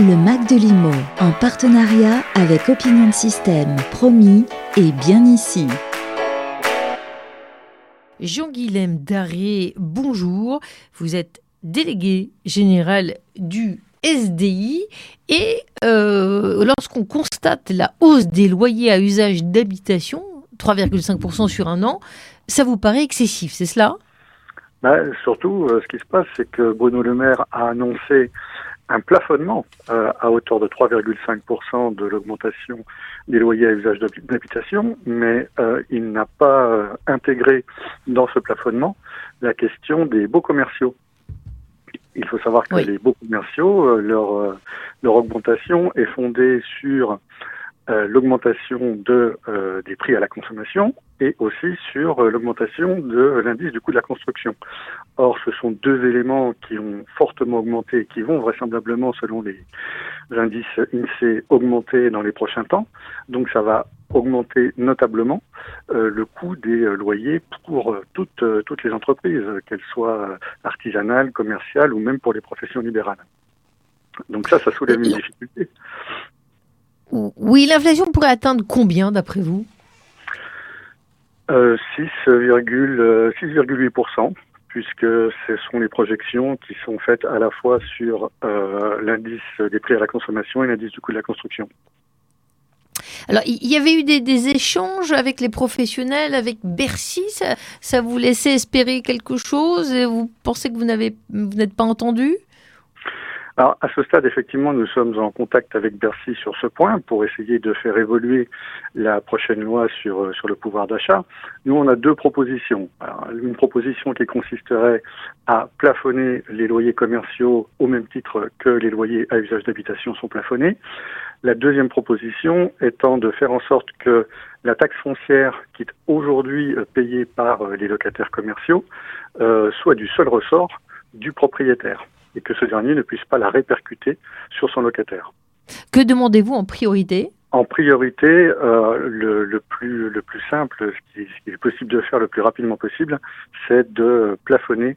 Le Mac de Limo, en partenariat avec Opinion System, promis et bien ici. Jean-Guilhem Daré, bonjour. Vous êtes délégué général du SDI et euh, lorsqu'on constate la hausse des loyers à usage d'habitation, 3,5% sur un an, ça vous paraît excessif, c'est cela? Bah, Surtout, euh, ce qui se passe, c'est que Bruno Le Maire a annoncé un plafonnement euh, à hauteur de 3,5% de l'augmentation des loyers à usage d'habitation, mais euh, il n'a pas euh, intégré dans ce plafonnement la question des baux commerciaux. Il faut savoir que les baux commerciaux, leur, leur augmentation est fondée sur euh, l'augmentation de, euh, des prix à la consommation et aussi sur euh, l'augmentation de l'indice du coût de la construction. Or, ce sont deux éléments qui ont fortement augmenté et qui vont vraisemblablement, selon les indices INSEE, augmenter dans les prochains temps. Donc, ça va augmenter notablement le coût des loyers pour toutes, toutes les entreprises, qu'elles soient artisanales, commerciales ou même pour les professions libérales. Donc ça, ça soulève une difficulté. Oui, l'inflation pourrait atteindre combien d'après vous? 6,8%, euh, puisque ce sont les projections qui sont faites à la fois sur euh, l'indice des prix à la consommation et l'indice du coût de la construction. Alors, il y avait eu des, échanges avec les professionnels, avec Bercy. Ça, ça vous laissait espérer quelque chose et Vous pensez que vous n'êtes pas entendu? À ce stade, effectivement, nous sommes en contact avec Bercy sur ce point pour essayer de faire évoluer la prochaine loi sur, euh, le pouvoir d'achat. Nous, on a deux propositions. une proposition qui consisterait à plafonner les loyers commerciaux au même titre que les loyers à usage d'habitation sont plafonnés. La deuxième proposition étant de faire en sorte que la taxe foncière qui est aujourd'hui euh, payée par euh, les locataires commerciaux soit du seul ressort du propriétaire et que ce dernier ne puisse pas la répercuter sur son locataire. Que demandez-vous en priorité? En priorité, euh, le, plus, le plus simple, ce qui, est possible de faire le plus rapidement possible, c'est de plafonner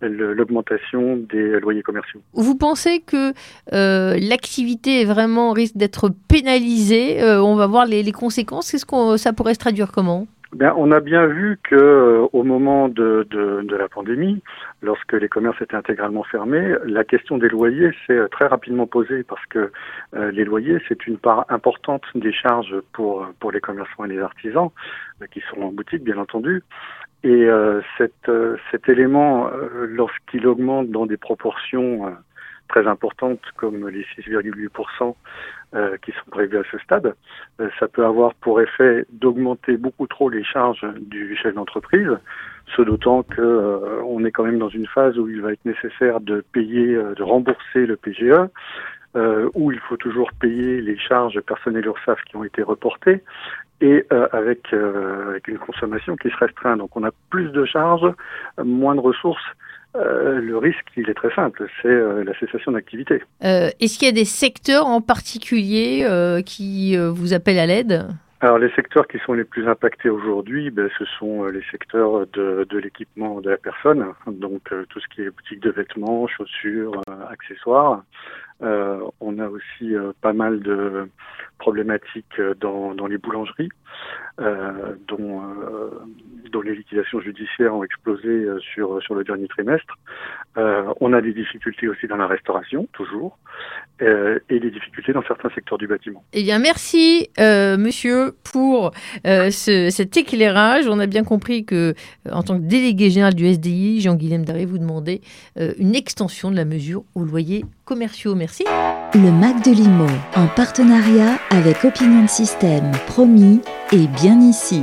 l'augmentation des loyers commerciaux. Vous pensez que euh, l'activité vraiment risque d'être pénalisée? Euh, On va voir les, les conséquences. Qu'est-ce qu'on ça pourrait se traduire comment? Bien, on a bien vu que euh, au moment de, de, de, la pandémie, lorsque les commerces étaient intégralement fermés, la question des loyers s'est euh, très rapidement posée parce que euh, les loyers, c'est une part importante des charges pour, pour les commerçants et les artisans, qui sont en boutique, bien entendu. Et cet, cet élément, lorsqu'il augmente dans des proportions très importantes comme les 6,8% euh, qui sont prévues à ce stade, euh, ça peut avoir pour effet d'augmenter beaucoup trop les charges du chef d'entreprise, ce d'autant que euh, on est quand même dans une phase où il va être nécessaire de payer, de rembourser le PGE, où il faut toujours payer les charges personnelles URSAF qui ont été reportées, et avec, avec une consommation qui se restreint. Donc on a plus de charges, moins de ressources euh, le risque, il est très simple, c'est euh, la cessation d'activité. Euh, est-ce qu'il y a des secteurs en particulier qui vous appellent à l'aide? Alors les secteurs qui sont les plus impactés aujourd'hui, ben, ce sont les secteurs de, de l'équipement de la personne, donc tout ce qui est boutique de vêtements, chaussures, accessoires. On a aussi pas mal de problématiques dans, dans les boulangeries, dont dont les liquidations judiciaires ont explosé euh, sur, le dernier trimestre. Euh, on a des difficultés aussi dans la restauration, toujours, euh, et des difficultés dans certains secteurs du bâtiment. Eh bien, merci, monsieur, pour cet éclairage. On a bien compris que, en tant que délégué général du SDI, Jean-Guilhem Daré vous demandait une extension de la mesure aux loyers commerciaux. Merci. Le Mac de Limo, en partenariat avec Opinion System, promis et bien ici.